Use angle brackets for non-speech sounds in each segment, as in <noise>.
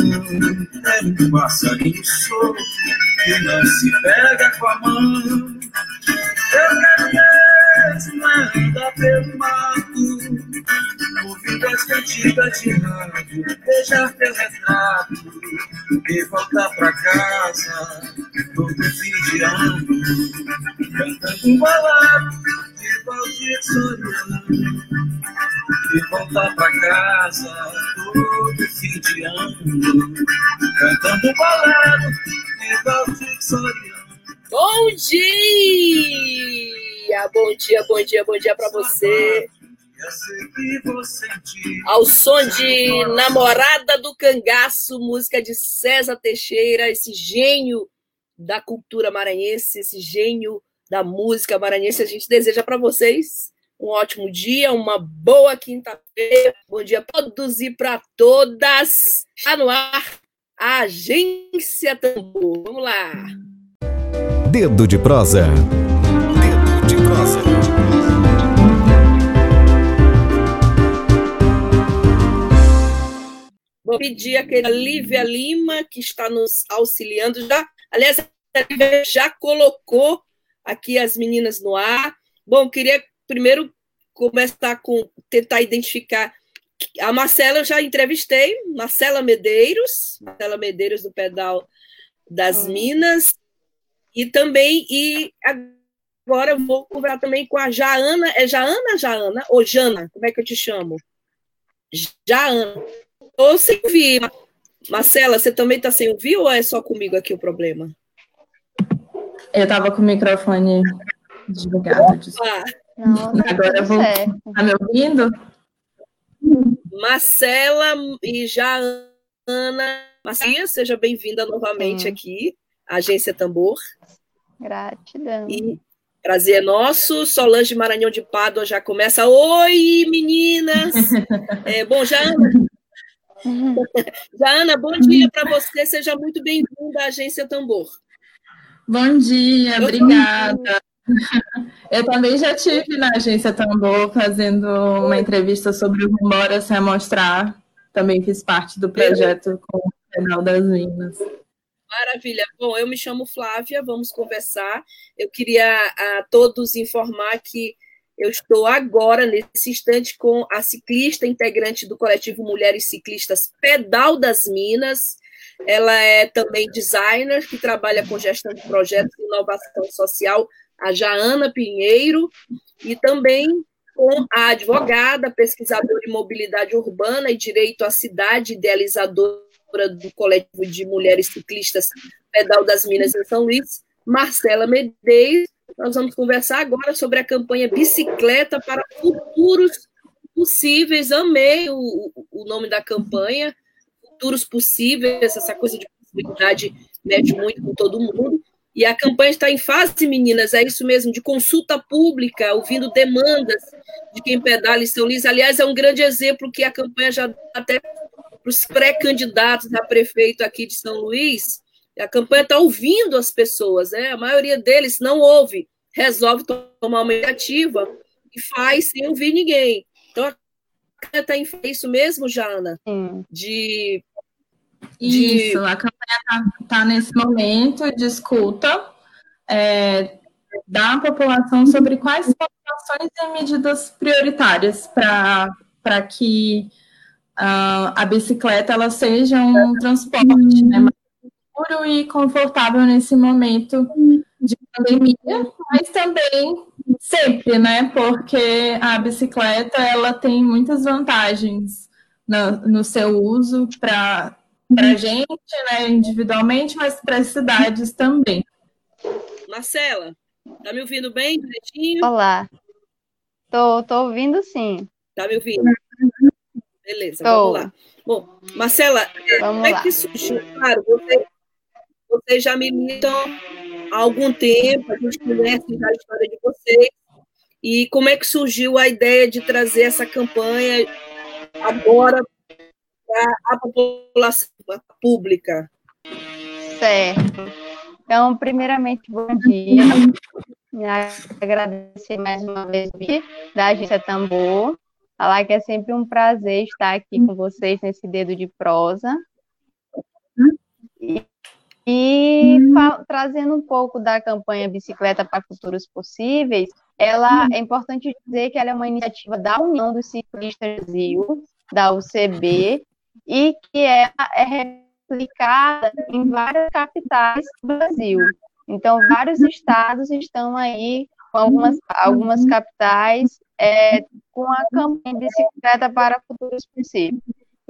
É um passarinho solto que não se pega com a mão. Eu quero mesmo andar pelo cantigas de rádio, beijar teu retrato e voltar pra casa todo fim de ano, cantando um balado de Valdir Soriano e voltar pra casa todo fim de ano, cantando um balado de Valdir Soriano. Bom dia! Bom dia, bom dia, bom dia para você. Ao som de Namorada do Cangaço, música de César Teixeira, esse gênio da cultura maranhense, esse gênio da música maranhense, a gente deseja para vocês um ótimo dia, uma boa quinta-feira. Bom dia para todos e para todas. Está no ar a Agência Tambor. Vamos lá. Dedo de prosa. Dedo de prosa. Vou pedir a querida Lívia Lima, que está nos auxiliando. Já, aliás, a Lívia já colocou aqui as meninas no ar. Bom, queria primeiro começar com tentar identificar. A Marcela eu já entrevistei, Marcela Medeiros, Marcela Medeiros do Pedal das Minas, e também, e agora eu vou conversar também com a Jaana, é Jaana, Jaana, ou Jana, como é que eu te chamo? Jaana. Ou sem ouvir. Marcela, você também está sem ouvir ou é só comigo aqui o problema? Eu estava com o microfone desligado. Ah, Não, tá Agora vou. Tá me ouvindo? Marcela e Jaana. Marcia, seja bem-vinda novamente Sim. aqui, à Agência Tambor. Gratidão. E prazer é nosso. Solange Maranhão de Pádua já começa. Oi, meninas! <laughs> É, bom, <laughs> Jaana, bom dia para você. Seja muito bem-vinda à Agência Tambor. Bom dia, obrigada. Eu também já tive na agência Tambor fazendo uma entrevista sobre o Vambora Se Mostrar. Também fiz parte do projeto com o Pedal das Minas. Maravilha. Bom, eu me chamo Flávia, vamos conversar. Eu queria a todos informar que eu estou agora, nesse instante, com a ciclista integrante do coletivo Mulheres Ciclistas Pedal das Minas. Ela é também designer, que trabalha com gestão de projetos e inovação social, a Jaana Pinheiro, e também com a advogada, pesquisadora em mobilidade urbana e direito à cidade, idealizadora do coletivo de mulheres ciclistas Pedal das Minas em São Luís, Marcela Medeiros. Nós vamos conversar agora sobre a campanha Bicicleta para Futuros Possíveis. Amei o, o- nome da campanha, Futuros Possíveis, essa coisa de possibilidade mexe muito com todo mundo. E a campanha está em fase, meninas, é isso mesmo, de consulta pública, ouvindo demandas de quem pedala em São Luís. Aliás, é um grande exemplo que a campanha já dá até para os pré-candidatos a prefeito aqui de São Luís. A campanha está ouvindo as pessoas, né? A maioria deles não ouve, resolve tomar uma iniciativa e faz sem ouvir ninguém. Então, a campanha está em é isso mesmo, Jana? Sim. De De- Isso, a campanha está nesse momento de escuta é, da população sobre quais são as ações e medidas prioritárias para que ah, a bicicleta ela seja um transporte né, mais seguro e confortável nesse momento de pandemia, mas também sempre, né? Porque a bicicleta ela tem muitas vantagens no, no seu uso para para a gente, né, individualmente, mas para as cidades também. Marcela, tá me ouvindo bem direitinho? Olá. Tô, tô ouvindo sim. Tá me ouvindo? Beleza, Tô. vamos lá. Bom, Marcela, vamos como é que surgiu? Claro, você, vocês já militam há algum tempo, a gente conhece já a história de vocês. E como é que surgiu a ideia de trazer essa campanha agora para a população pública? Certo. Então, primeiramente, bom dia. Agradecer mais uma vez da Agência Tambor. Falar que é sempre um prazer estar aqui com vocês nesse dedo de prosa. E, e trazendo um pouco da campanha Bicicleta para Futuros Possíveis, ela é importante dizer que ela é uma iniciativa da União dos Ciclistas Brasil, da UCB, e que ela é replicada em várias capitais do Brasil. Então, vários estados estão aí com algumas, algumas capitais é, com a campanha Bicicleta para Futuros Possíveis.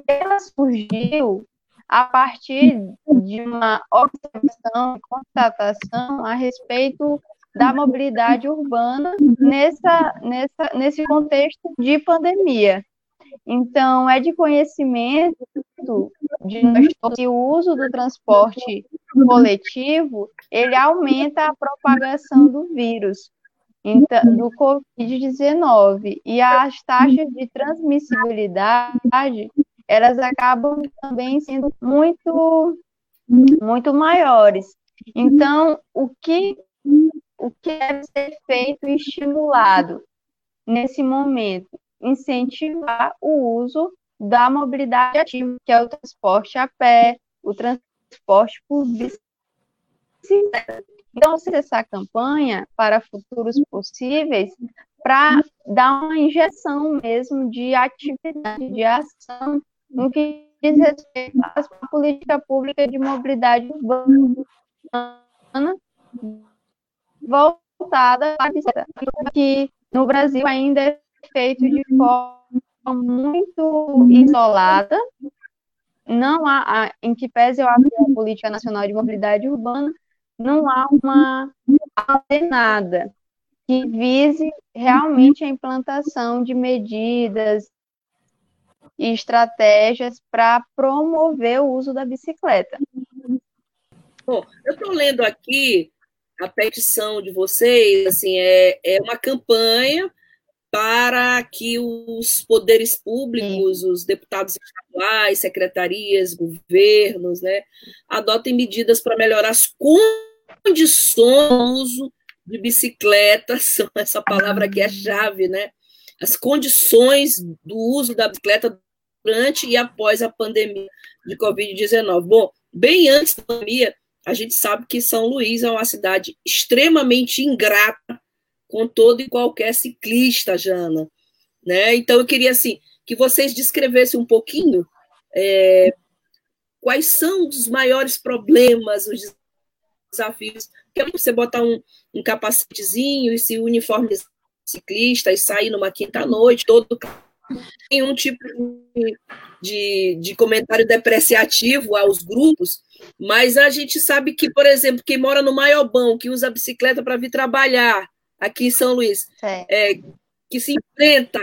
Ela surgiu a partir de uma observação, constatação a respeito da mobilidade urbana nessa, nessa, nesse contexto de pandemia. Então, é de conhecimento de nós que o uso do transporte coletivo, ele aumenta a propagação do vírus, então, do Covid-19, e as taxas de transmissibilidade, elas acabam também sendo muito, muito maiores. Então, o que, o que deve ser feito e estimulado nesse momento? incentivar o uso da mobilidade ativa, que é o transporte a pé, o transporte por bicicleta. Então, essa campanha para futuros possíveis para dar uma injeção mesmo de atividade, de ação no que diz respeito à política pública de mobilidade urbana voltada a bicicleta, que no Brasil ainda é feito de forma muito isolada. Não há, em que pese a política nacional de mobilidade urbana, não há uma ordenada que vise realmente a implantação de medidas e estratégias para promover o uso da bicicleta. Bom, eu estou lendo aqui a petição de vocês, assim, é, é uma campanha para que os poderes públicos, Sim. os deputados estaduais, secretarias, governos, né, adotem medidas para melhorar as condições do uso de bicicletas, <laughs> essa palavra aqui é chave, né? As condições do uso da bicicleta durante e após a pandemia de Covid-19. Bom, bem antes da pandemia, a gente sabe que São Luís é uma cidade extremamente ingrata com todo e qualquer ciclista, Jana. Né? Então, eu queria assim, que vocês descrevessem um pouquinho é, quais são os maiores problemas, os desafios. Porque você botar um, um capacetezinho e se uniforme ciclista e sair numa quinta-noite, todo nenhum tipo de, de, de, comentário depreciativo aos grupos, mas a gente sabe que, por exemplo, quem mora no Maiobão, que usa bicicleta para vir trabalhar, aqui em São Luís, é. É, que se enfrenta,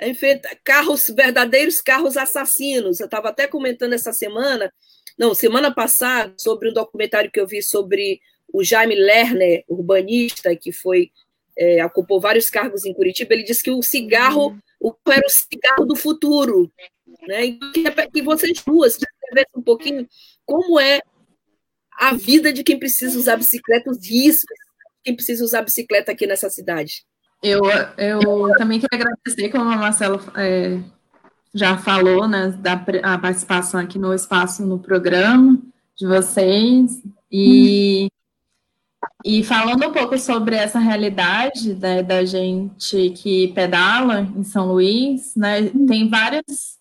enfrenta carros, verdadeiros carros assassinos. Eu estava até comentando essa semana, não, semana passada, sobre um documentário que eu vi sobre o Jaime Lerner, urbanista, que foi é, ocupou vários cargos em Curitiba, ele disse que o cigarro o, era o cigarro do futuro. Né? E que, que vocês duas descrevessem um pouquinho como é a vida de quem precisa usar bicicleta, os riscos quem precisa usar bicicleta aqui nessa cidade. Eu, eu também quero agradecer, como a Marcela é, já falou, né, da a participação aqui no espaço no programa de vocês e e falando um pouco sobre essa realidade né, da gente que pedala em São Luís, né, tem vários,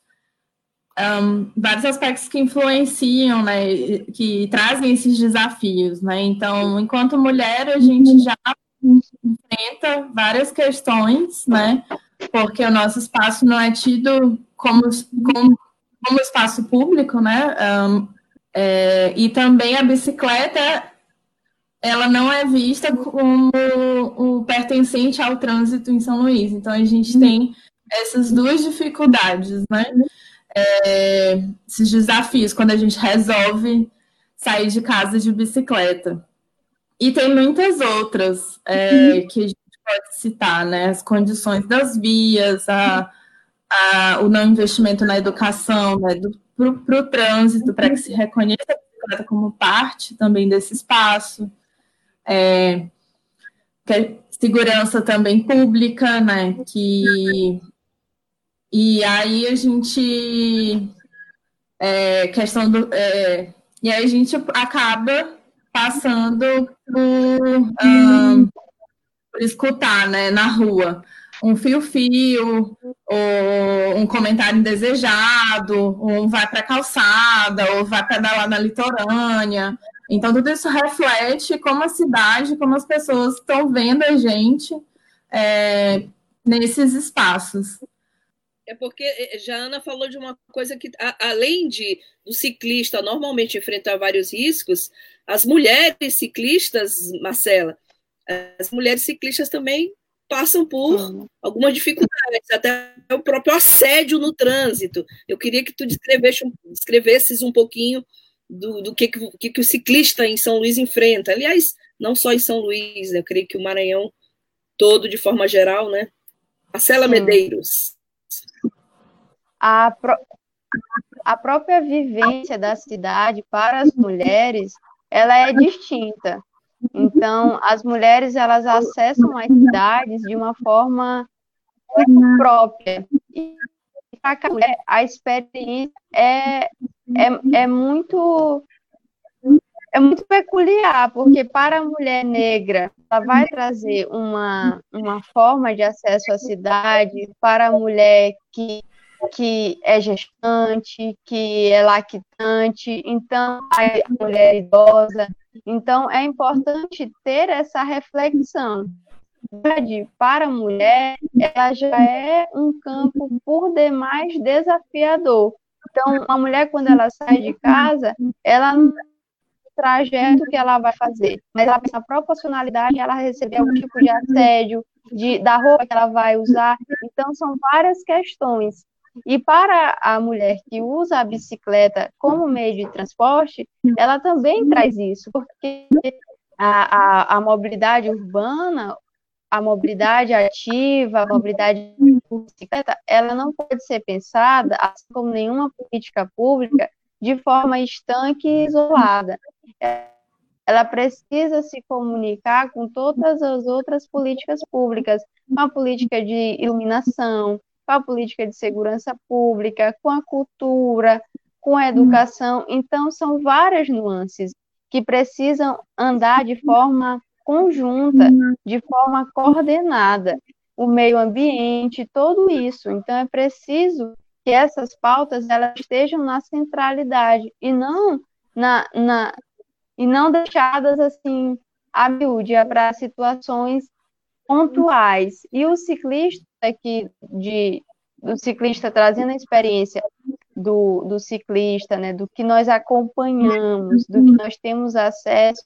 um, vários aspectos que influenciam, né, que trazem esses desafios. Né? Então, enquanto mulher, a gente já enfrenta várias questões, né? Porque o nosso espaço não é tido como, como, como espaço público, né? Um, é, e também a bicicleta ela não é vista como o pertencente ao trânsito em São Luís. Então a gente tem essas duas dificuldades, né? É, esses desafios quando a gente resolve sair de casa de bicicleta. E tem muitas outras é, que a gente pode citar, né? As condições das vias, a, a, o não investimento na educação, né? para o trânsito, para que se reconheça a bicicleta como parte também desse espaço. É, é segurança também pública, né? Que e aí a gente é, questão do é, e aí a gente acaba passando por, um, por escutar, né, na rua um fio-fio, ou um comentário indesejado, ou vai para a calçada, ou vai pedalar na litorânea. Então, tudo isso reflete como a cidade, como as pessoas estão vendo a gente é, nesses espaços. É porque eh, já Ana falou de uma coisa que, a, além de do ciclista normalmente enfrentar vários riscos, as mulheres ciclistas, Marcela, as mulheres ciclistas também passam por uhum. algumas dificuldades, até o próprio assédio no trânsito. Eu queria que tu descrevesse, descrevesses um pouquinho do, do que, que, que, o ciclista em São Luís enfrenta. Aliás, não só em São Luís, né? eu creio que o Maranhão todo, de forma geral, né? Marcela Medeiros. A, pro... a própria vivência da cidade para as mulheres, ela é distinta. Então, as mulheres elas acessam as cidades de uma forma própria. E para a mulher, a experiência é, é, é muito é muito peculiar, porque para a mulher negra, ela vai trazer uma, uma forma de acesso à cidade, para a mulher que, que é gestante, que é lactante, então a mulher idosa, então, é importante ter essa reflexão. Para a mulher, ela já é um campo por demais desafiador. Então, a mulher, quando ela sai de casa, ela não trajeto que ela vai fazer, mas ela pensa a proporcionalidade, ela receber algum tipo de assédio, de, da roupa que ela vai usar. Então, são várias questões e para a mulher que usa a bicicleta como meio de transporte, ela também traz isso, porque a, a, a mobilidade urbana, a mobilidade ativa, a mobilidade bicicleta, ela não pode ser pensada, assim como nenhuma política pública, de forma estanque e isolada. Ela precisa se comunicar com todas as outras políticas públicas, com a política de iluminação, com a política de segurança pública, com a cultura, com a educação. Então, são várias nuances que precisam andar de forma conjunta, de forma coordenada. O meio ambiente, tudo isso. Então, é preciso que essas pautas elas estejam na centralidade e não na, na e não deixadas assim a miúde para situações pontuais. E o ciclista que de do ciclista trazendo a experiência do, do ciclista, né, do que nós acompanhamos, do que nós temos acesso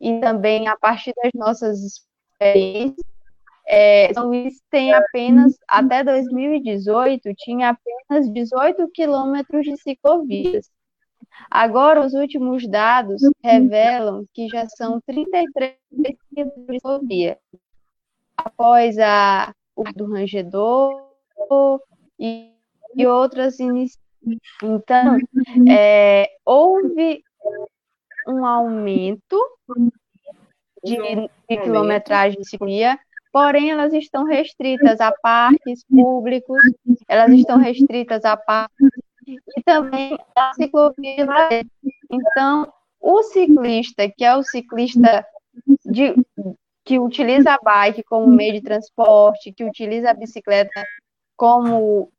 e também a partir das nossas experiências. É, São Luís tem apenas, até 2018, tinha apenas 18 quilômetros de ciclovias. Agora, os últimos dados revelam que já são 33 quilômetros de ciclovia. Após a, o do rangedor e, e outras iniciativas. Então, é, houve um aumento de, de quilometragem de ciclovia, porém elas estão restritas a parques públicos, elas estão restritas a parques e também a ciclovia. Então, o ciclista, que é o ciclista de, que utiliza a bike como meio de transporte, que utiliza a bicicleta como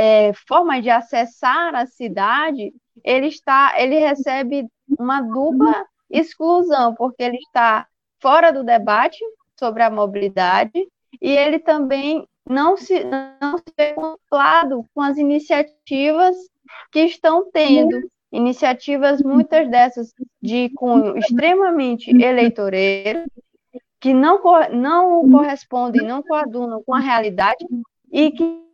é, forma de acessar a cidade, ele está, ele recebe uma dupla exclusão, porque ele está fora do debate sobre a mobilidade e ele também não se, não se vê contemplado com as iniciativas que estão tendo, iniciativas muitas dessas de cunho extremamente eleitoreiro, que não, não correspondem, não coadunam com a realidade e que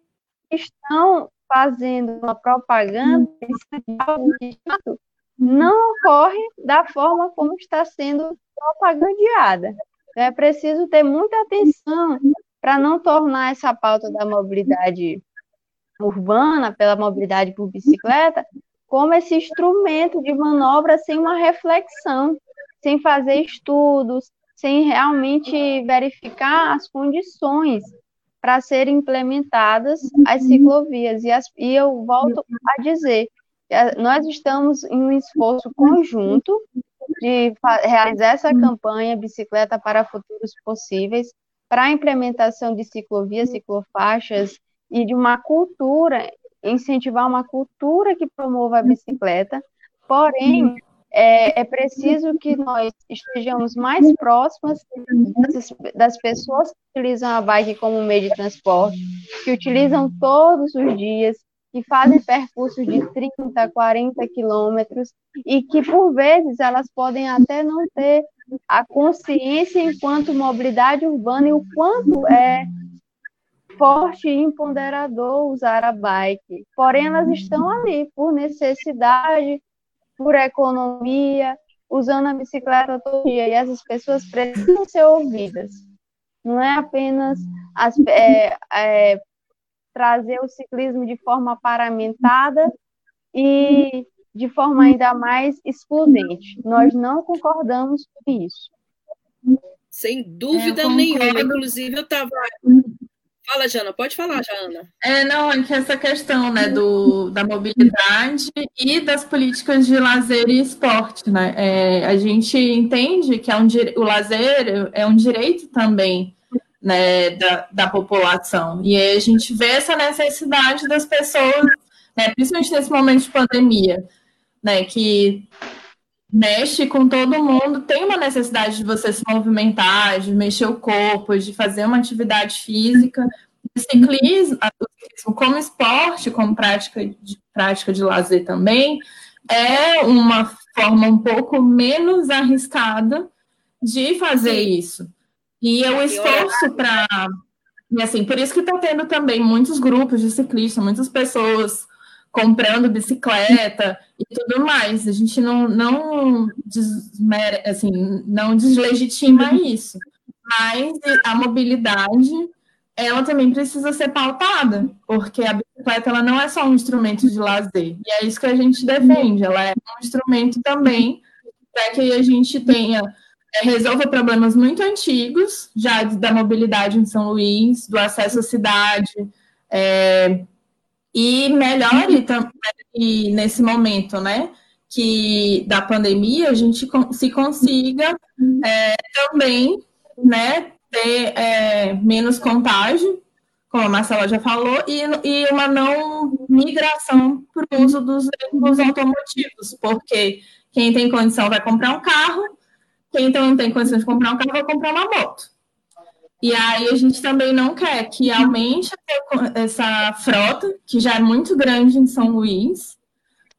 estão fazendo uma propaganda não ocorre da forma como está sendo propagandeada. Então, é preciso ter muita atenção para não tornar essa pauta da mobilidade urbana, pela mobilidade por bicicleta, como esse instrumento de manobra sem uma reflexão, sem fazer estudos, sem realmente verificar as condições para serem implementadas as ciclovias. E, as, e eu volto a dizer, nós estamos em um esforço conjunto de realizar essa campanha Bicicleta para Futuros Possíveis, para a implementação de ciclovias, ciclofaixas e de uma cultura, incentivar uma cultura que promova a bicicleta, porém, é, é preciso que nós estejamos mais próximas das, das, pessoas que utilizam a bike como meio de transporte, que utilizam todos os dias, que fazem percursos de 30, 40 quilômetros e que, por vezes, elas podem até não ter a consciência enquanto mobilidade urbana e o quanto é forte e empoderador usar a bike. Porém, elas estão ali por necessidade, por economia, usando a bicicleta todo dia. E essas pessoas precisam ser ouvidas. Não é apenas as, é, é, trazer o ciclismo de forma paramentada e de forma ainda mais excludente. Nós não concordamos com isso. Sem dúvida é, nenhuma. Inclusive, eu estava. Fala, Jana, pode falar, Jana. É, não, é que essa questão né, do, da mobilidade e das políticas de lazer e esporte. Né? É, a gente entende que é um, o lazer é um direito também né, da, da população. E aí a gente vê essa necessidade das pessoas, né, principalmente nesse momento de pandemia, né, que mexe com todo mundo, tem uma necessidade de você se movimentar, de mexer o corpo, de fazer uma atividade física. O ciclismo, como esporte, como prática de, prática de lazer também, é uma forma um pouco menos arriscada de fazer isso. E o esforço para. E assim, por isso que está tendo também muitos grupos de ciclistas, muitas pessoas comprando bicicleta e tudo mais. A gente não, não, desmere, assim, não deslegitima isso. Mas a mobilidade, ela também precisa ser pautada, porque a bicicleta ela não é só um instrumento de lazer. E é isso que a gente defende. Ela é um instrumento também para que a gente tenha é, resolva problemas muito antigos, já da mobilidade em São Luís, do acesso à cidade, é, e melhore também nesse momento, né? Que da pandemia a gente se consiga é, também, né? Ter é, menos contágio, como a Marcela já falou, e, e uma não migração para o uso dos veículos automotivos, porque quem tem condição vai comprar um carro, quem então não tem condições de comprar um carro vai comprar uma moto. E aí a gente também não quer que aumente essa frota, que já é muito grande em São Luís,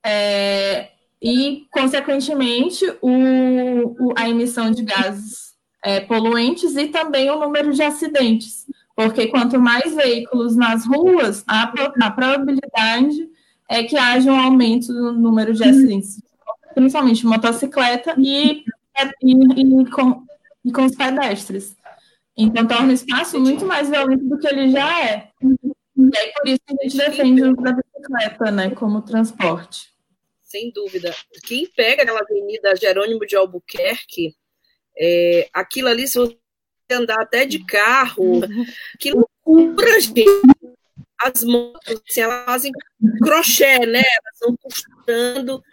é, e, consequentemente, o, o, a emissão de gases é, poluentes e também o número de acidentes. Porque quanto mais veículos nas ruas, a, a probabilidade é que haja um aumento no número de acidentes, principalmente motocicleta e e, e, com, e com os pedestres. Então, torna o espaço muito mais violento do que ele já é. E aí, por isso, a gente defende o uso da bicicleta, né, como transporte. Sem dúvida. Quem pega aquela avenida Jerônimo de Albuquerque, é, aquilo ali, se você andar até de carro, que loucura, gente. As motos, assim, elas fazem crochê, né? Elas estão costurando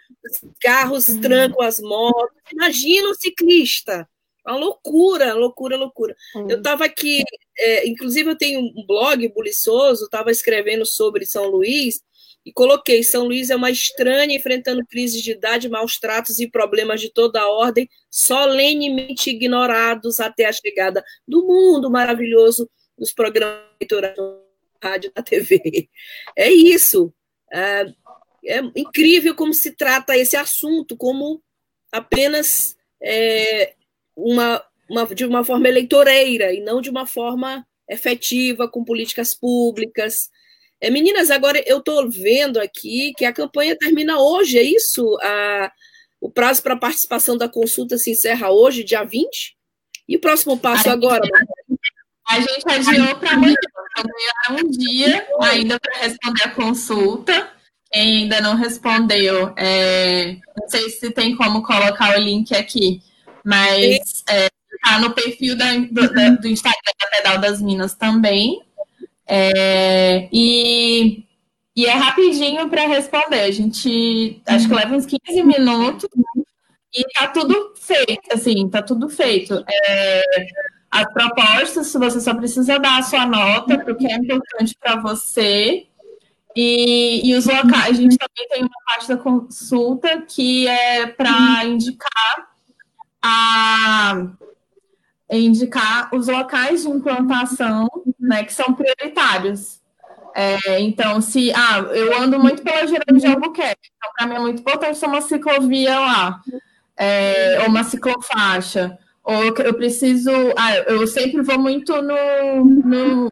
carros uhum. trancam as motos. Imagina o ciclista. Uma loucura, loucura, loucura. Uhum. Eu estava aqui, é, inclusive eu tenho um blog buliçoso, estava escrevendo sobre São Luís e coloquei: São Luís é uma estranha enfrentando crises de idade, maus tratos e problemas de toda a ordem, solenemente ignorados até a chegada do mundo maravilhoso dos programas eleitorais rádio da TV. É isso. É, é incrível como se trata esse assunto como apenas é, uma, uma, de uma forma eleitoreira e não de uma forma efetiva, com políticas públicas. É, meninas, agora eu estou vendo aqui que a campanha termina hoje, é isso? A, o prazo para participação da consulta se encerra hoje, dia 20? E o próximo passo a agora? Gente, a gente adiou para amanhã, então um dia ainda para responder a consulta. Quem ainda não respondeu, é, não sei se tem como colocar o link aqui, mas é, tá no perfil da, do, da, do Instagram da Pedal das Minas também. É, e, e é rapidinho para responder. A gente acho que leva uns 15 minutos e tá tudo feito, assim, tá tudo feito. É, as propostas, você só precisa dar a sua nota para o que é importante para você. E, e os locais, a gente também tem uma parte da consulta que é para indicar a indicar os locais de implantação né, que são prioritários. É, então, se ah, eu ando muito pela Gerando de Albuquerque, então para mim é muito importante ter uma ciclovia lá, é, ou uma ciclofaixa, ou eu preciso, ah, eu sempre vou muito no, no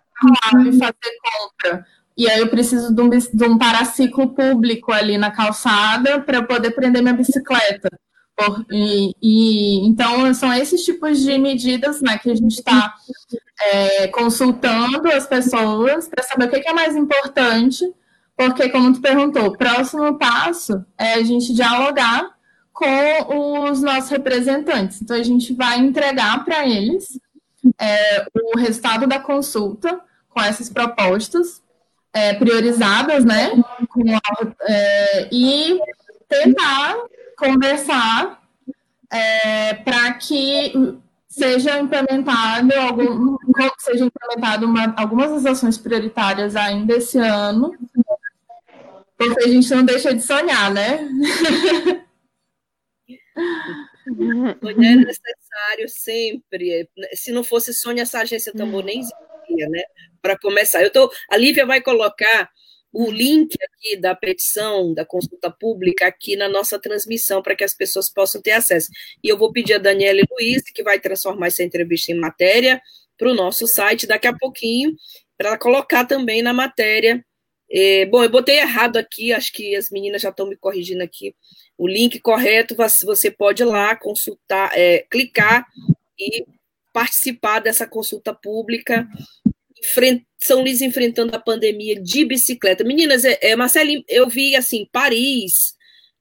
fazer compra, e aí eu preciso de um, de um paraciclo público ali na calçada para poder prender minha bicicleta. Por, e, e, então, são esses tipos de medidas né, que a gente está é, consultando as pessoas para saber o que, que, é mais importante, porque, como tu perguntou, o próximo passo é a gente dialogar com os nossos representantes. Então, a gente vai entregar para eles é, o resultado da consulta com essas propostas é, priorizadas, né? A, é, e tentar conversar é, para que seja implementado algum, seja implementado uma, algumas das ações prioritárias ainda esse ano, porque a gente não deixa de sonhar, né? <laughs> Sonhar é necessário sempre. Se não fosse sonho, essa agência tambor nem existia, né? Para começar. Eu tô, a Lívia vai colocar o link aqui da petição, da consulta pública, aqui na nossa transmissão, para que as pessoas possam ter acesso. E eu vou pedir a Daniela Luiz, que vai transformar essa entrevista em matéria, para o nosso site daqui a pouquinho, para colocar também na matéria. É, bom, eu botei errado aqui, acho que as meninas já estão me corrigindo aqui. O link correto, você pode ir lá consultar, é, clicar e participar dessa consulta pública são Luís enfrentando a pandemia de bicicleta. Meninas, é, é, Marcelinho, eu vi assim, Paris,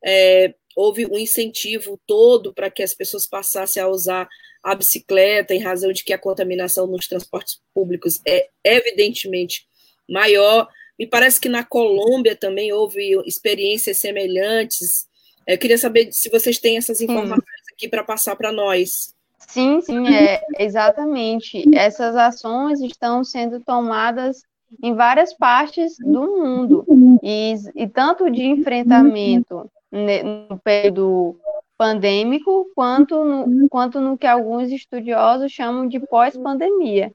é, houve um incentivo todo para que as pessoas passassem a usar a bicicleta, em razão de que a contaminação nos transportes públicos é evidentemente maior. Me parece que na Colômbia também houve experiências semelhantes. Eu queria saber se vocês têm essas informações aqui para passar para nós. Sim, sim, é exatamente. Essas ações estão sendo tomadas em várias partes do mundo e, e tanto de enfrentamento no período pandêmico quanto no, quanto no que alguns estudiosos chamam de pós-pandemia.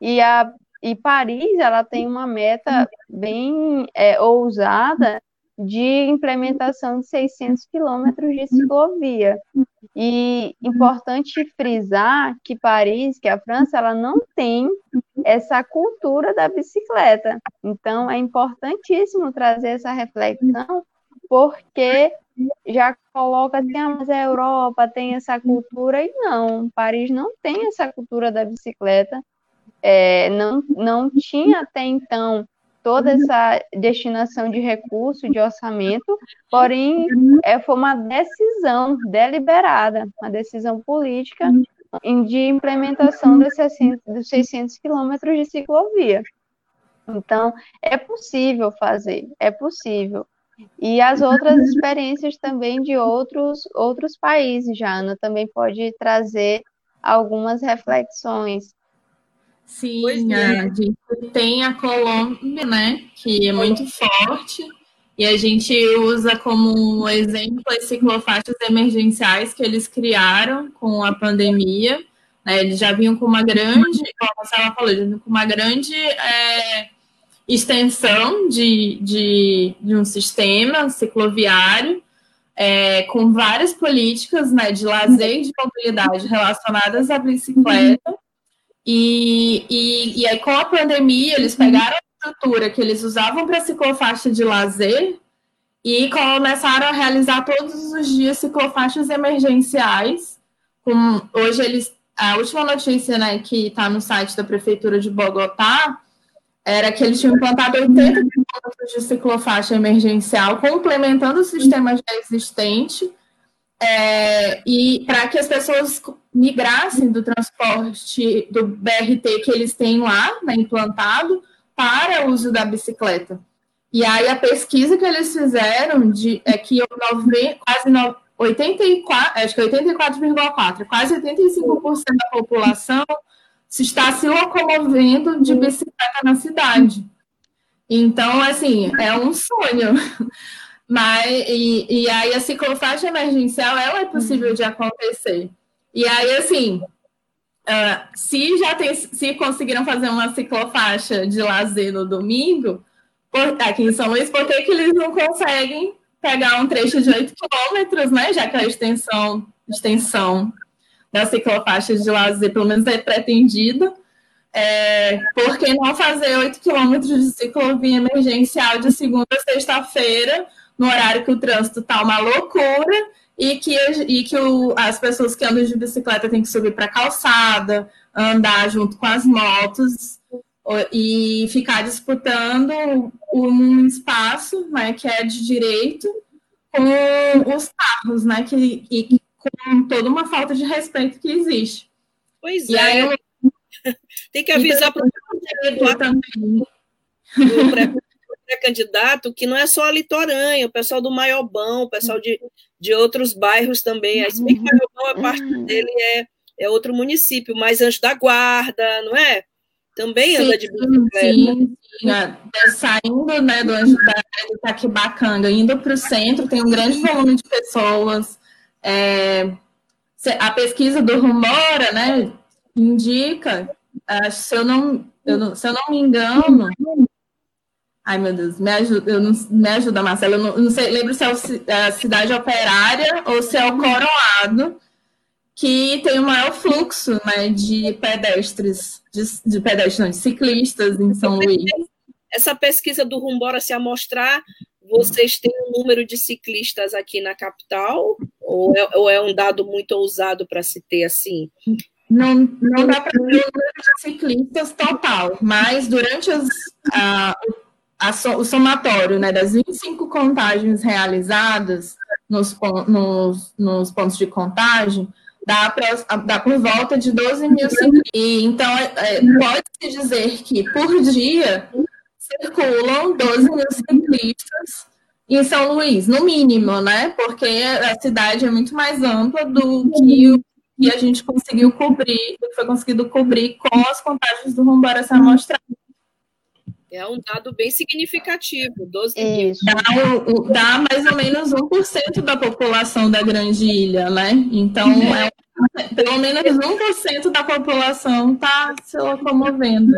E a e Paris ela tem uma meta bem é, ousada de implementação de 600 quilômetros de ciclovia. E importante frisar que Paris, que é a França, ela não tem essa cultura da bicicleta. Então, é importantíssimo trazer essa reflexão, porque já coloca assim, ah, mas a Europa tem essa cultura, e não, Paris não tem essa cultura da bicicleta, é, não, não tinha até então toda essa destinação de recurso, de orçamento, porém é, foi uma decisão deliberada, uma decisão política de implementação dos 600, dos 600 quilômetros de ciclovia. Então, é possível fazer, é possível. E as outras experiências também de outros, outros países, Jana, também pode trazer algumas reflexões. Sim, é. a gente tem a Colômbia, né, que é muito forte, e a gente usa como exemplo as ciclofaixas emergenciais que eles criaram com a pandemia. Né, eles já vinham com uma grande, como a Marcela falou, já vinham com uma grande é, extensão de, de, de, um sistema cicloviário, é, com várias políticas né, de lazer e de mobilidade relacionadas à bicicleta. E, e, e aí, com a pandemia, eles pegaram infraestrutura que eles usavam para ciclofaixa de lazer e começaram a realizar todos os dias ciclofaixas emergenciais. Com, hoje eles, a última notícia né, que está no site da Prefeitura de Bogotá era que eles tinham implantado 80 quilômetros de ciclofaixa emergencial, complementando o sistema já existente, é, e para que as pessoas migrassem do transporte do BRT que eles têm lá, né, implantado, para o uso da bicicleta. E aí a pesquisa que eles fizeram de, é que 9, quase 9, 84, acho que 84,4, quase 85% da população se está se locomovendo de bicicleta na cidade. Então, assim, é um sonho. <laughs> Mas, e, e aí a ciclofaixa emergencial, ela é possível de acontecer. E aí, assim, uh, se já tem, se conseguiram fazer uma ciclofaixa de lazer no domingo, por, aqui em São Luís, por que, que eles não conseguem pegar um trecho de 8 quilômetros, né? Já que a extensão, extensão da ciclofaixa de lazer, pelo menos é pretendida. É, por que não fazer 8 quilômetros de ciclovia emergencial de segunda a sexta-feira, no horário que o trânsito está uma loucura e que, e que o, as pessoas que andam de bicicleta têm que subir para a calçada, andar junto com as motos e ficar disputando um espaço né, que é de direito com os carros, né? Que, e com toda uma falta de respeito que existe. Pois e é. Aí, <laughs> Tem que avisar para o pré-candidato que não é só a Litoranha, o pessoal do Maiobão, o pessoal de, de outros bairros também. Se bem que Maiobão, a parte uhum. dele é, é outro município, mas Anjo da Guarda, não é? Também sim, anda de bicicleta. Sim, sim. É, saindo né, do Anjo da de Itaquibacanga, indo para o centro, tem um grande volume de pessoas. É, a pesquisa do Rumora, né, indica, se eu não, eu não, se eu não me engano, ai meu Deus, me ajuda, eu não, me ajuda, Marcela, eu não, não sei, lembro se é a cidade operária ou se é o Coroado, que tem o maior fluxo né, de pedestres, de, de pedestres, não, de ciclistas em São Luís. Essa pesquisa do Rumbora se amostrar, vocês têm um número de ciclistas aqui na capital? Ou é, ou é um dado muito ousado para se ter assim? Não, não dá para ter o número de ciclistas total, mas durante as, a, a, o somatório né, das 25 contagens realizadas nos, nos, nos pontos de contagem, dá, pra, dá por volta de 12 mil. E, então, é, pode-se dizer que por dia circulam 12 mil ciclistas em São Luís, no mínimo, né? Porque a cidade é muito mais ampla do que o que a gente conseguiu cobrir, que foi conseguido cobrir com as contagens do Rumbora essa amostra. É um dado bem significativo, 12 mil. Dá, dá, mais ou menos 1% da população da Grande Ilha, né? Então, é, pelo menos 1% da população está se locomovendo.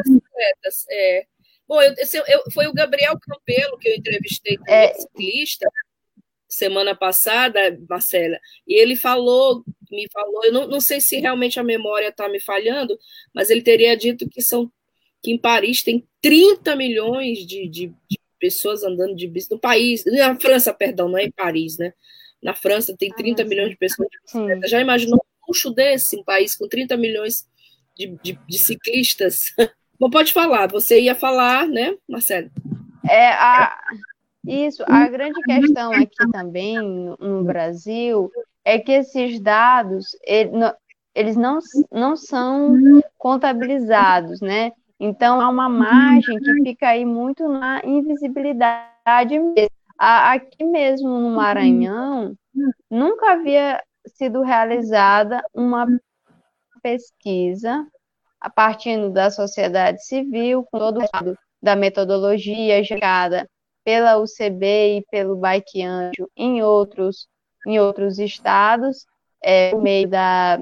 É, Bom, eu, eu, foi o Gabriel Campelo que eu entrevistei, como é... ciclista, semana passada, Marcela, e ele falou, me falou, eu não, não sei se realmente a memória está me falhando, mas ele teria dito que são que em Paris tem 30 milhões de, de, de pessoas andando de bicicleta no país, na França, perdão, não é em Paris, né? Na França tem 30 ah, milhões de pessoas de bicicleta. Já imaginou um luxo desse, um país com 30 milhões de, de, de ciclistas? <laughs> Bom, pode falar, você ia falar, né, Marcelo? É, a, isso, a grande questão aqui também no Brasil é que esses dados, eles não, não são contabilizados, né? Então, há uma margem que fica aí muito na invisibilidade mesmo. Aqui mesmo no Maranhão, nunca havia sido realizada uma pesquisa a partir da sociedade civil, com todo o da metodologia gerada pela UCB e pelo Bike Anjo em outros, em outros estados, é, por meio da,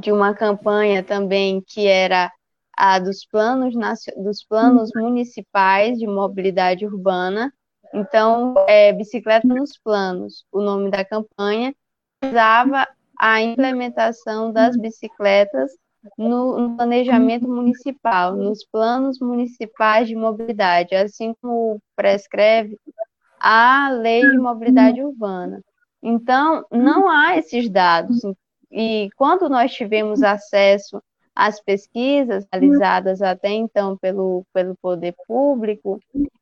de uma campanha também que era a dos planos, dos planos municipais de mobilidade urbana. Então, é, Bicicleta nos Planos, o nome da campanha, usava a implementação das bicicletas no, no, planejamento municipal, nos planos municipais de mobilidade, assim como prescreve a lei de mobilidade urbana. Então, não há esses dados. E quando nós tivemos acesso às pesquisas realizadas até então pelo, pelo poder público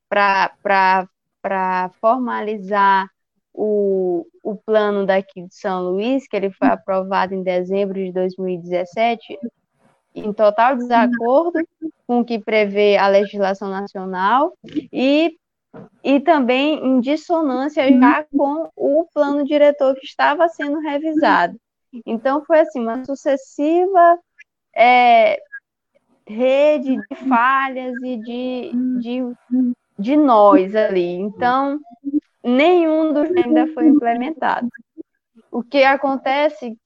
para formalizar o, o plano daqui de São Luís, que ele foi aprovado em dezembro de 2017, em total desacordo com o que prevê a legislação nacional e, e também em dissonância já com o plano diretor que estava sendo revisado. Então, foi assim, uma sucessiva é, rede de falhas e de, de, de nós ali. Então, nenhum dos ainda foi implementado. O que acontece,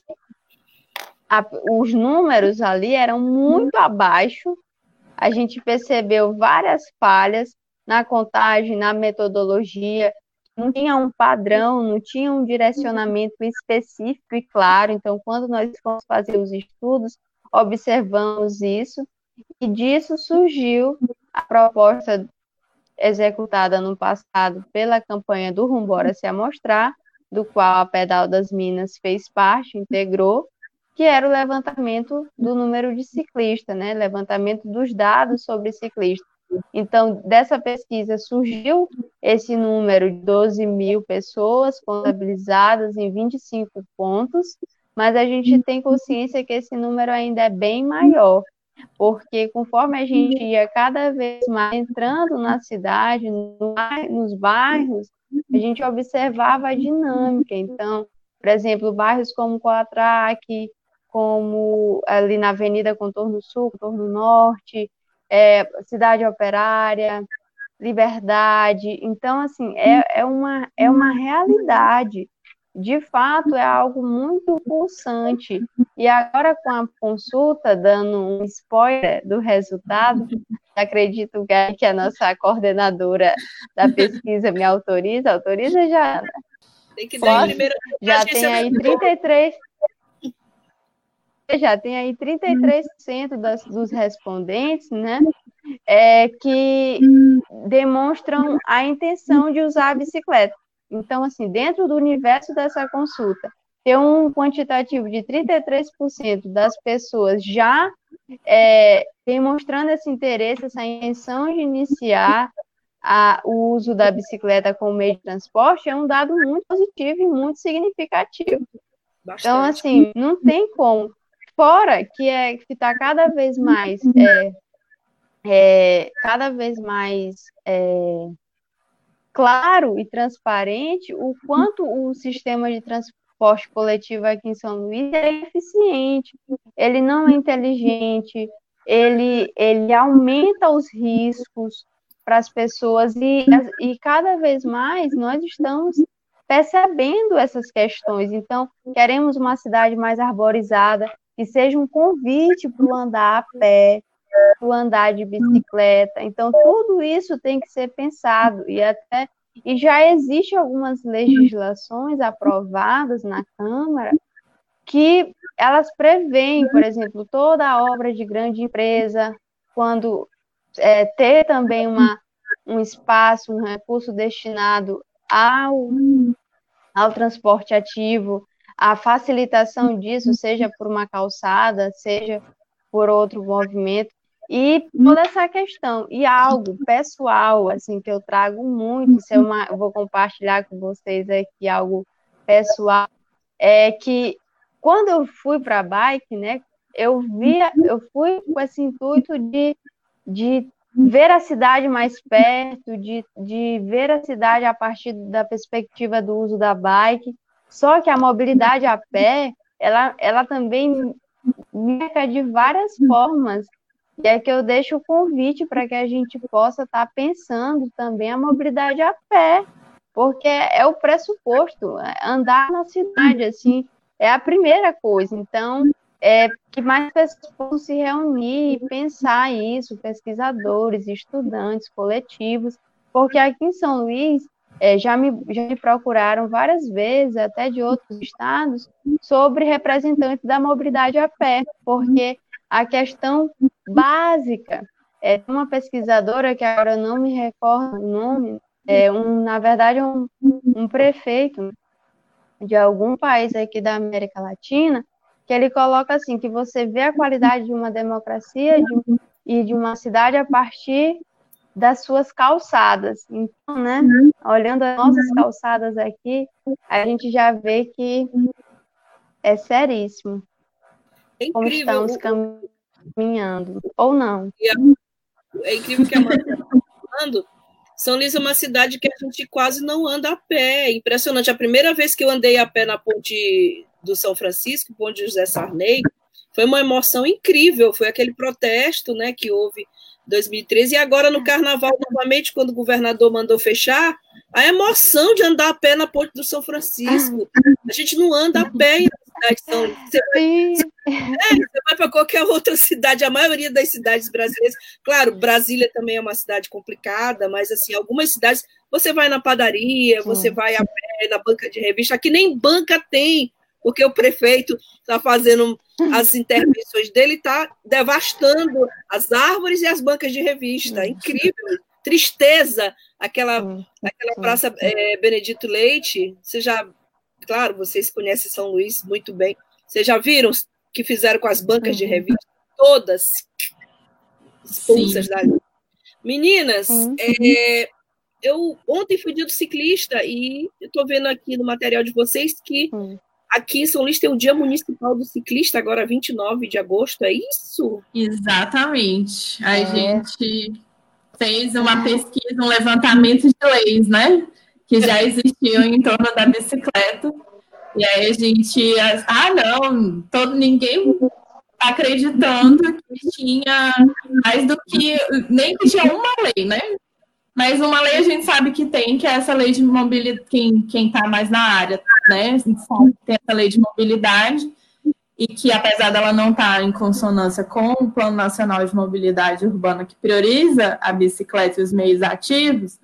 a, os números ali eram muito abaixo, a gente percebeu várias falhas na contagem, na metodologia, não tinha um padrão, não tinha um direcionamento específico e claro. Então, quando nós fomos fazer os estudos, observamos isso, e disso surgiu a proposta executada no passado pela campanha do Rumbora se amostrar, do qual a Pedal das Minas fez parte, integrou, que era o levantamento do número de ciclistas, né? Levantamento dos dados sobre ciclistas. Então, dessa pesquisa surgiu esse número de 12 mil pessoas contabilizadas em 25 pontos, mas a gente tem consciência que esse número ainda é bem maior porque conforme a gente ia cada vez mais entrando na cidade, no, nos bairros, a gente observava a dinâmica. Então, por exemplo, bairros como Coatraque, como ali na Avenida Contorno Sul, Contorno Norte, é, Cidade Operária, Liberdade. Então, assim, é, é, uma, é uma realidade de fato é algo muito pulsante. E agora, com a consulta, dando um spoiler do resultado, acredito que a nossa coordenadora da pesquisa me autoriza. Autoriza já? Tem que dar primeiro. Já tem aí 33. Já tem aí 33% das, dos respondentes, né? É, que demonstram a intenção de usar a bicicleta. Então, assim, dentro do universo dessa consulta, ter um quantitativo de 33% das pessoas já é, demonstrando esse interesse, essa intenção de iniciar a, o uso da bicicleta como meio de transporte, é um dado muito positivo e muito significativo. Bastante. Então, assim, não tem como. Fora que é que está cada vez mais é, é, cada vez mais é, claro e transparente o quanto o sistema de transporte coletivo aqui em São Luís é eficiente, ele não é inteligente, ele, ele aumenta os riscos para as pessoas e, e cada vez mais nós estamos percebendo essas questões. Então, queremos uma cidade mais arborizada, que seja um convite para o andar a pé, o andar de bicicleta. Então, tudo isso tem que ser pensado e até e já existe algumas legislações aprovadas na Câmara que elas prevêem, por exemplo, toda obra de grande empresa, quando é, ter também uma, um espaço, um recurso destinado ao, ao transporte ativo, a facilitação disso, seja por uma calçada, seja por outro movimento, e toda essa questão, e algo pessoal, assim, que eu trago muito, é uma, eu vou compartilhar com vocês aqui algo pessoal, é que quando eu fui para a bike, né, eu via, eu fui com esse intuito de, de ver a cidade mais perto, de, de ver a cidade a partir da perspectiva do uso da bike, só que a mobilidade a pé, ela, ela também meca de várias formas e é que eu deixo o convite para que a gente possa estar tá pensando também a mobilidade a pé, porque é o pressuposto, é andar na cidade, assim, é a primeira coisa. Então, é que mais pessoas possam se reunir e pensar isso, pesquisadores, estudantes, coletivos, porque aqui em São Luís é, já, me, já me procuraram várias vezes, até de outros estados, sobre representantes da mobilidade a pé, porque a questão básica. É uma pesquisadora que agora não me recordo o nome, é um, na verdade, um, um prefeito de algum país aqui da América Latina, que ele coloca assim, que você vê a qualidade de uma democracia de, e de uma cidade a partir das suas calçadas. Então, né, olhando as nossas calçadas aqui, a gente já vê que é seríssimo. É como estamos caminhando, ou não. É incrível que a Amanda está falando. São Luís é uma cidade que a gente quase não anda a pé. É impressionante. A primeira vez que eu andei a pé na ponte do São Francisco, ponte José Sarney, foi uma emoção incrível. Foi aquele protesto né, que houve 2013. E agora no carnaval, novamente, quando o governador mandou fechar, a emoção de andar a pé na Ponte do São Francisco. A gente não anda a pé em cidade São você vai, é, você vai para qualquer outra cidade, a maioria das cidades brasileiras. Claro, Brasília também é uma cidade complicada, mas assim, algumas cidades você vai na padaria, você vai a pé na banca de revista, aqui nem banca tem porque o prefeito está fazendo as intervenções dele, está devastando as árvores e as bancas de revista. Incrível, tristeza. Aquela, aquela praça é, Benedito Leite, você já, claro, vocês conhecem São Luís muito bem. Vocês já viram que fizeram com as bancas de revista? Todas expulsas Sim. dali. Meninas, é, eu ontem fui dia do ciclista e estou vendo aqui no material de vocês que Aqui em São Luís tem o Dia Municipal do Ciclista, agora 29 de agosto, é isso? Exatamente. A é. gente fez uma pesquisa, um levantamento de leis, né? Que já existiam em torno da bicicleta. E aí a gente, ah, não, todo ninguém acreditando que tinha mais do que, nem que tinha uma lei, né? Mas uma lei a gente sabe que tem, que é essa lei de mobilidade, quem está mais na área, né? Tem essa lei de mobilidade, e que apesar dela não estar tá em consonância com o Plano Nacional de Mobilidade Urbana, que prioriza a bicicleta e os meios ativos,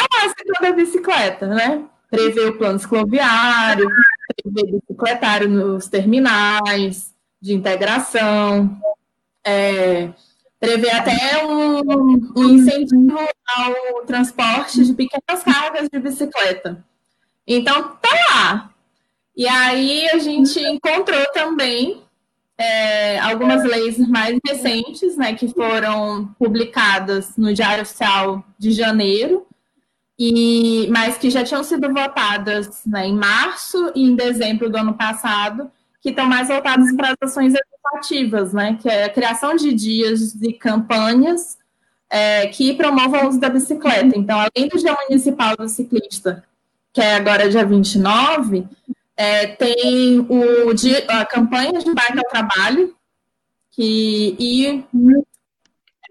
não é a da bicicleta, né? Prevê o plano cicloviário, prevê bicicletário nos terminais de integração, é, prevê até um, um, incentivo ao transporte de pequenas cargas de bicicleta. Então, tá lá. E aí a gente encontrou também é, algumas leis mais recentes, né, que foram publicadas no Diário Oficial de janeiro, e, mas que já tinham sido votadas né, em março e em dezembro do ano passado, que estão mais voltadas para as ações ativas, né, que é a criação de dias e campanhas é, que promovam o uso da bicicleta. Então, além do Dia Municipal do Ciclista, que é agora dia 29, é, tem o dia, a campanha de bike ao trabalho, que, e...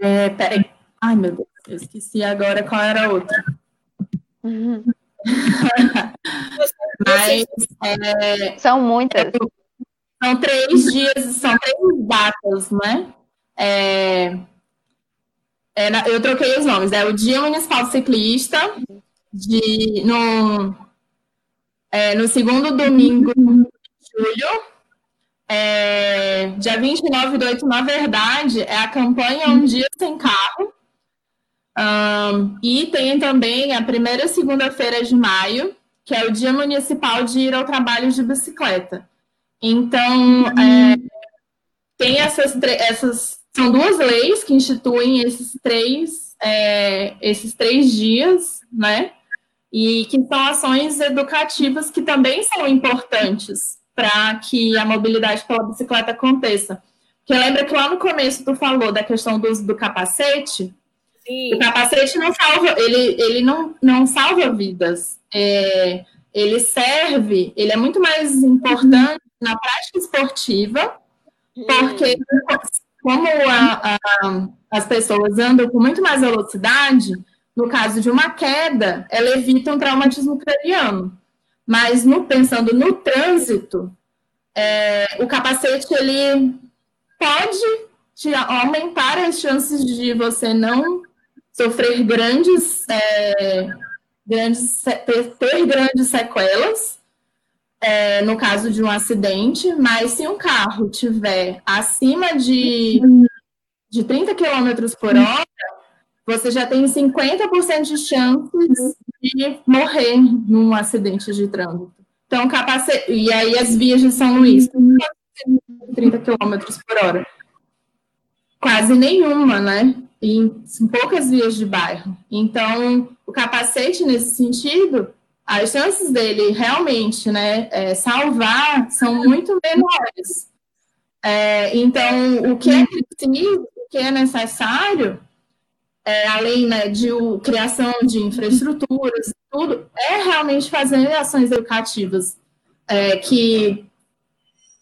É, peraí. Ai, meu Deus, eu esqueci agora qual era a outra. Uhum. Mas, é, São muitas. São três dias, são três datas, né? É, é, eu troquei os nomes. É o Dia Municipal Ciclista, de, no, é, no segundo domingo de julho. É, dia 29 do 8, na verdade, é a campanha Um Dia Sem Carro. Um, e tem também a primeira segunda-feira de maio, que é o Dia Municipal de Ir ao Trabalho de Bicicleta. Então, é, tem essas, essas. São duas leis que instituem esses três, é, esses três dias, né? E que são ações educativas que também são importantes para que a mobilidade pela bicicleta aconteça. Porque lembra que lá no começo tu falou da questão do uso do capacete? Sim. O capacete não salva, ele, ele não, não salva vidas. É, ele serve, ele é muito mais importante na prática esportiva, porque como a, a, as pessoas andam com muito mais velocidade, no caso de uma queda, ela evita um traumatismo craniano. Mas no, pensando no trânsito, é, o capacete ele pode te aumentar as chances de você não sofrer grandes, é, grandes ter, ter grandes sequelas é, no caso de um acidente, mas se um carro tiver acima de, de 30 km por hora, você já tem 50% de chances de morrer num acidente de trânsito. Então, capacete. E aí as vias de São Luís, 30 km por hora. Quase nenhuma, né? E são poucas vias de bairro. Então, o capacete, nesse sentido, as chances dele realmente né, é, salvar são muito menores. É, então, o que é preciso, o que é necessário, é, além né, de o, criação de infraestruturas tudo, é realmente fazer ações educativas é, que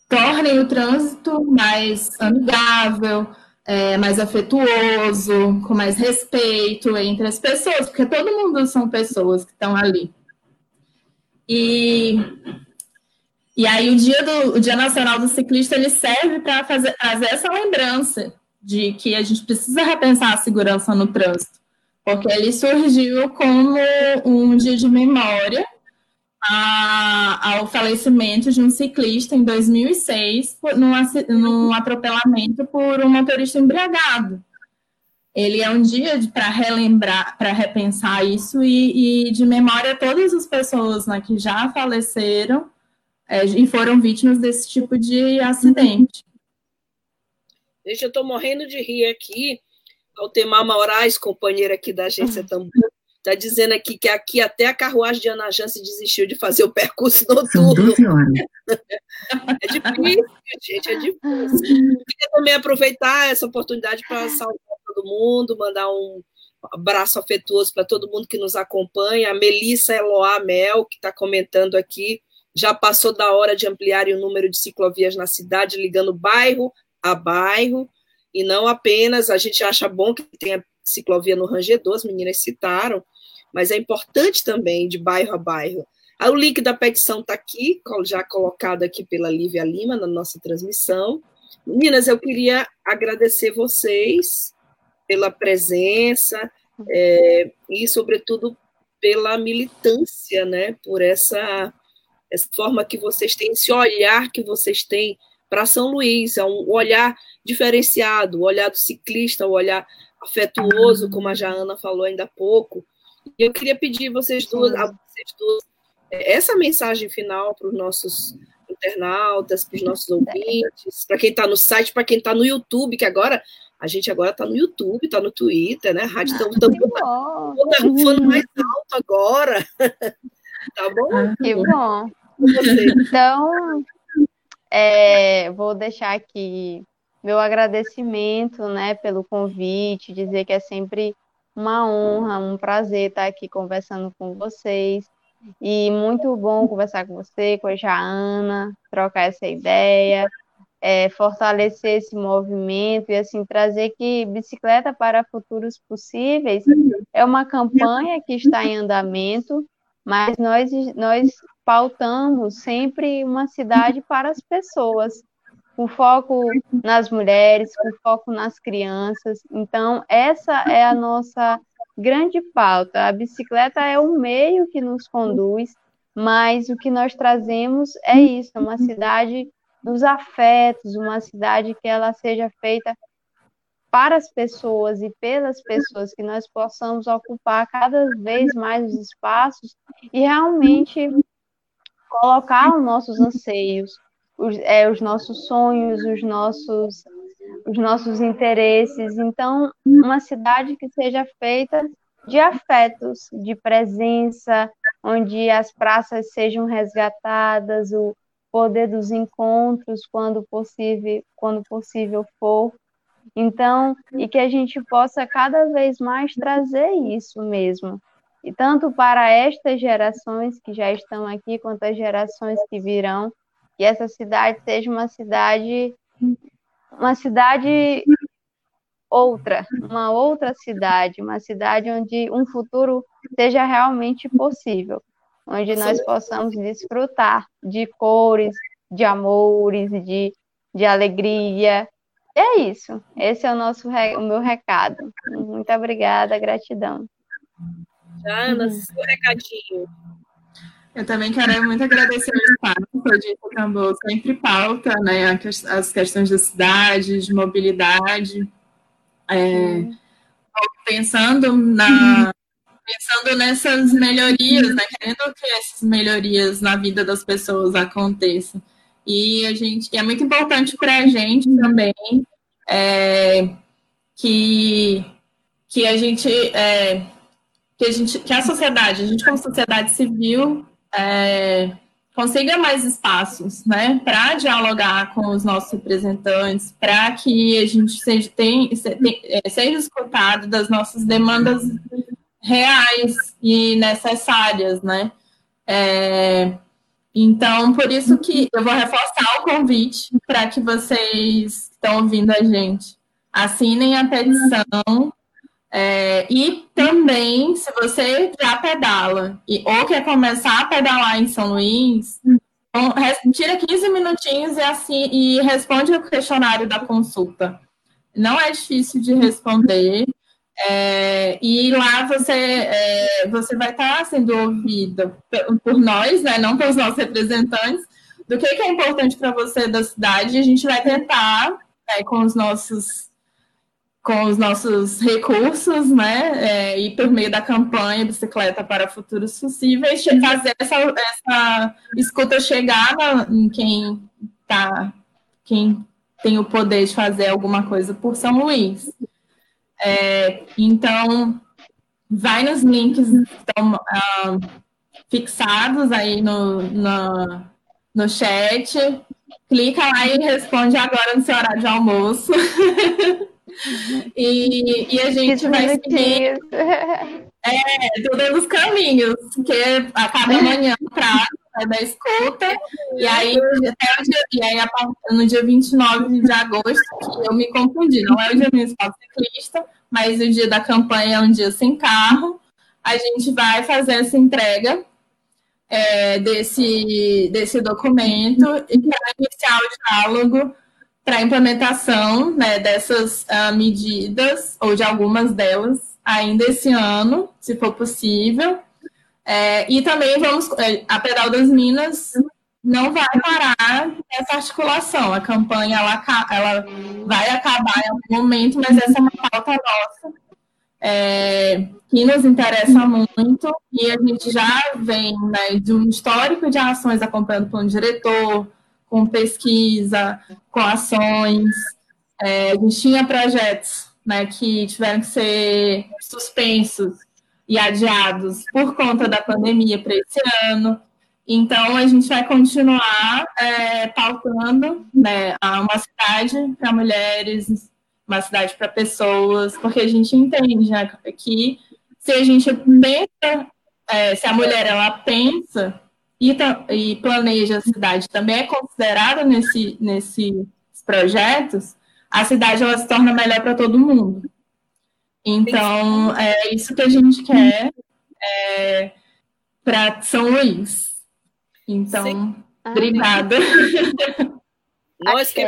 tornem o trânsito mais amigável, é, mais afetuoso, com mais respeito entre as pessoas, porque todo mundo são pessoas que estão ali. E, e aí o dia, do, o dia Nacional do Ciclista ele serve para fazer, fazer essa lembrança de que a gente precisa repensar a segurança no trânsito, porque ele surgiu como um dia de memória a, ao falecimento de um ciclista em 2006 num, num atropelamento por um motorista embriagado ele é um dia para relembrar, para repensar isso e, e, de memória todas as pessoas né, que já faleceram é, e foram vítimas desse tipo de acidente. Gente, eu estou morrendo de rir aqui. Altemar Moraes, companheira aqui da agência <laughs> Tambor, está dizendo aqui que aqui até a carruagem de Ana Jance desistiu de fazer o percurso <laughs> noturno. é difícil, gente, é difícil. Queria também aproveitar essa oportunidade para saudar todo mundo, mandar um abraço afetuoso para todo mundo que nos acompanha. A Melissa Eloá Mel, que está comentando aqui, já passou da hora de ampliar o número de ciclovias na cidade, ligando bairro a bairro, e não apenas, a gente acha bom que tenha ciclovia no Rangedor, as meninas citaram, mas é importante também de bairro a bairro. Ah, o link da petição está aqui, já colocado aqui pela Lívia Lima na nossa transmissão. Meninas, eu queria agradecer vocês pela presença é, e, sobretudo, pela militância, né? Por essa, essa forma que vocês têm, esse olhar que vocês têm para São Luís, é um olhar diferenciado, o olhar do ciclista, o olhar afetuoso, como a Jaana falou ainda há pouco. E eu queria pedir vocês duas, a vocês duas é, essa mensagem final para os nossos internautas, para os nossos ouvintes, para quem está no site, para quem está no YouTube, que agora a gente agora está no YouTube, está no Twitter, né? A rádio está rufando mais alto agora. <laughs> tá bom? Que bom. Então, é, vou deixar aqui meu agradecimento, né, pelo convite, dizer que é sempre uma honra, um prazer estar aqui conversando com vocês. E muito bom conversar com você, com a Jaana, trocar essa ideia é, fortalecer esse movimento e assim trazer que bicicleta para futuros possíveis é uma campanha que está em andamento, mas nós nós pautamos sempre uma cidade para as pessoas, com foco nas mulheres, com foco nas crianças. Então essa é a nossa grande pauta. A bicicleta é o meio que nos conduz, mas o que nós trazemos é isso, uma cidade dos afetos, uma cidade que ela seja feita para as pessoas e pelas pessoas, que nós possamos ocupar cada vez mais os espaços e realmente colocar os nossos anseios, os, é, os nossos sonhos, os nossos, os nossos interesses. Então, uma cidade que seja feita de afetos, de presença, onde as praças sejam resgatadas, o, poder dos encontros quando possível, quando possível for. Então, e que a gente possa cada vez mais trazer isso mesmo. E tanto para estas gerações que já estão aqui, quanto as gerações que virão, que essa cidade seja uma cidade uma cidade outra, uma outra cidade, uma cidade onde um futuro seja realmente possível onde nós possamos desfrutar de cores, de amores, de, de alegria. É isso. Esse é o nosso o meu recado. Muito obrigada, gratidão. Jana, seu recadinho. Eu também quero muito agradecer o espaço Codinha acabou sempre pauta, né, as questões da cidade, de mobilidade, é, pensando na pensando nessas melhorias, né, querendo que essas melhorias na vida das pessoas aconteçam. E a gente, e é muito importante para a gente também é, que, que a gente é, que a gente que a sociedade, a gente como sociedade civil é, consiga mais espaços, né, para dialogar com os nossos representantes, para que a gente seja, tem, é, seja escutado das nossas demandas reais e necessárias, né? É, então, por isso que eu vou reforçar o convite para que vocês que estão ouvindo a gente assinem a petição. É, e também, se você já pedala e, ou quer começar a pedalar em São Luís, tira 15 minutinhos e, assim, e responde o questionário da consulta. Não é difícil de responder. É, e lá você, é, você vai estar sendo ouvida por nós, né, não pelos nossos representantes, do que, que é importante para você da cidade. A gente vai tentar, né, com os nossos com os nossos recursos, né, é, e por meio da campanha Bicicleta para Futuros Possíveis, fazer essa, essa escuta chegar em quem tá, quem tem o poder de fazer alguma coisa por São Luís. É, então, vai nos links que estão uh, fixados aí no, no, no chat, clica lá e responde agora no seu horário de almoço. <laughs> e, e a gente vai seguir. É, todos os caminhos, porque a cada manhã traz né, da escuta, e aí, até o dia, e aí no dia 29 de agosto, eu me confundi, não é o dia municipal ciclista, mas o dia da campanha é um dia sem carro, a gente vai fazer essa entrega é, desse, desse documento e para iniciar o diálogo para a implementação né, dessas uh, medidas, ou de algumas delas, ainda esse ano, se for possível. É, e também vamos. É, a Pedal das Minas não vai parar essa articulação. A campanha ela, ela vai acabar em algum momento, mas essa é uma pauta nossa é, que nos interessa muito e a gente já vem né, de um histórico de ações acompanhando o plano diretor, com pesquisa, com ações. É, a gente tinha projetos né, que tiveram que ser suspensos e adiados por conta da pandemia para esse ano. Então, a gente vai continuar é, pautando né, uma cidade para mulheres, uma cidade para pessoas, porque a gente entende né, que se a gente pensa, é, se a mulher ela pensa e, e, planeja a cidade, também é considerada nesse, nesses projetos, a cidade ela se torna melhor para todo mundo. Então, é isso que a gente quer é, para São Luís. Então, ah, obrigada. <laughs> Nós que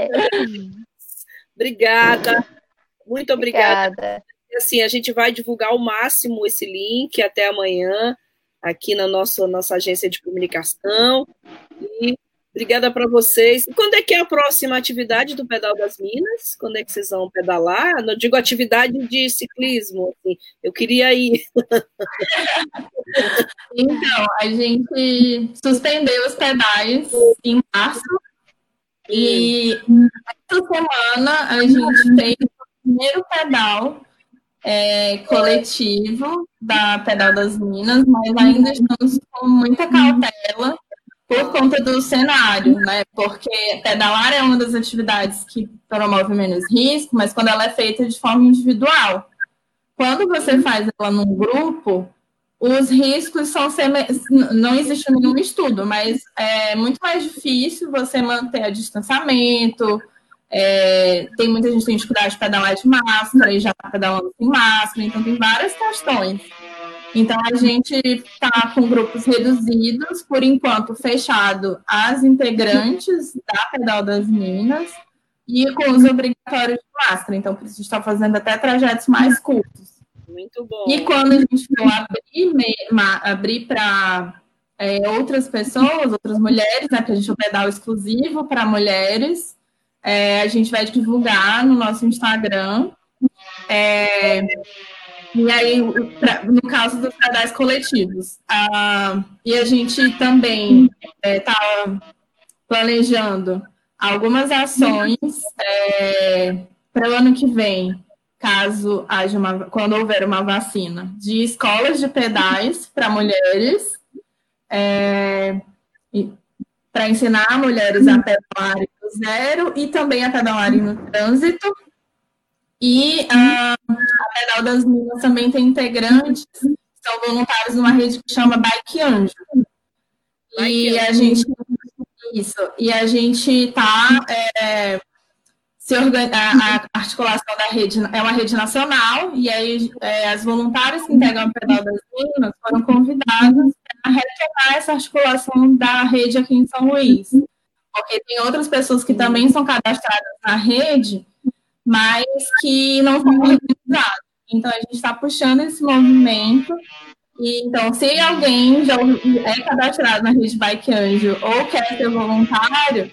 Obrigada. Muito obrigada. obrigada. Assim, a gente vai divulgar ao máximo esse link até amanhã aqui na nossa, nossa agência de comunicação. E Obrigada para vocês. Quando é que é a próxima atividade do Pedal das Minas? Quando é que vocês vão pedalar? Não digo atividade de ciclismo, assim. eu queria ir. <laughs> Então, a gente suspendeu os pedais em março e essa semana a gente fez o primeiro pedal é, coletivo da Pedal das Minas, mas ainda estamos com muita cautela por conta do cenário, né? Porque pedalar é uma das atividades que promove menos risco, mas quando ela é feita de forma individual. Quando você faz ela num grupo, os riscos são não existe nenhum estudo, mas é muito mais difícil você manter a distanciamento. É, tem muita gente que tem dificuldade de pedalar de máscara e já está pedalando sem máscara, então tem várias questões. Então, a gente está com grupos reduzidos, por enquanto fechado as integrantes da Pedal das Minas e com os obrigatórios de máscara. Então, a gente está fazendo até trajetos mais curtos. Muito bom. E quando a gente for abrir, abrir para é, outras pessoas, outras mulheres, né? Porque a gente é um pedal exclusivo para mulheres. É, a gente vai divulgar no nosso Instagram. É, e aí, pra, no caso dos pedais coletivos. Ah, e a gente também está é, planejando algumas ações é, para o ano que vem, caso haja uma, quando houver uma vacina, de escolas de pedais para mulheres, é, para ensinar mulheres a pedalarem no zero e também a pedalarem no trânsito. E a, a Pedal das Minas também tem integrantes, são voluntários numa rede que chama Bike Anjo. E a gente isso. E a gente está é, se organi a, a, articulação da rede é uma rede nacional, e aí é, as voluntárias que integram o Pedal das Minas foram convidadas a retomar essa articulação da rede aqui em São Luís. Porque tem outras pessoas que também são cadastradas na rede, mas que não são organizadas. Então, a gente está puxando esse movimento e, então, se alguém já é cadastrado na rede Bike Anjo ou quer ser voluntário,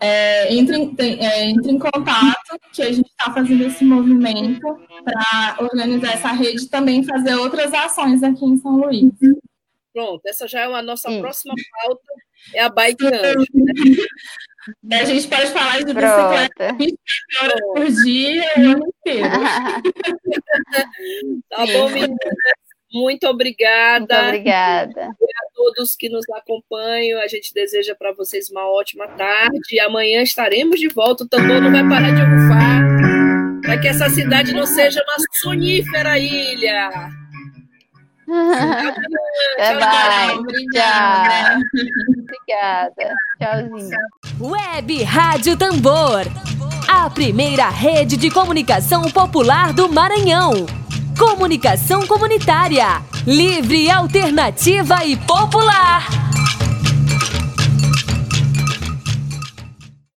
é, entre, é, entre em contato, que a gente está fazendo esse movimento para organizar essa rede e também fazer outras ações aqui em São Luís. Pronto, essa já é a nossa Sim. próxima pauta, é a Bike Anjo. Né? A gente pode falar de bicicleta 20 horas por dia o ano inteiro. tá bom, meninas? Muito obrigada. Muito obrigada. a todos que nos acompanham. A gente deseja para vocês uma ótima tarde. Amanhã estaremos de volta. O tambor não vai parar de rufar. Para que essa cidade não seja uma sonífera ilha. <laughs> Até mais. Obrigada. Obrigada. Tchauzinho. Web Rádio Tambor. A primeira rede de comunicação popular do Maranhão. Comunicação comunitária. Livre, alternativa e popular.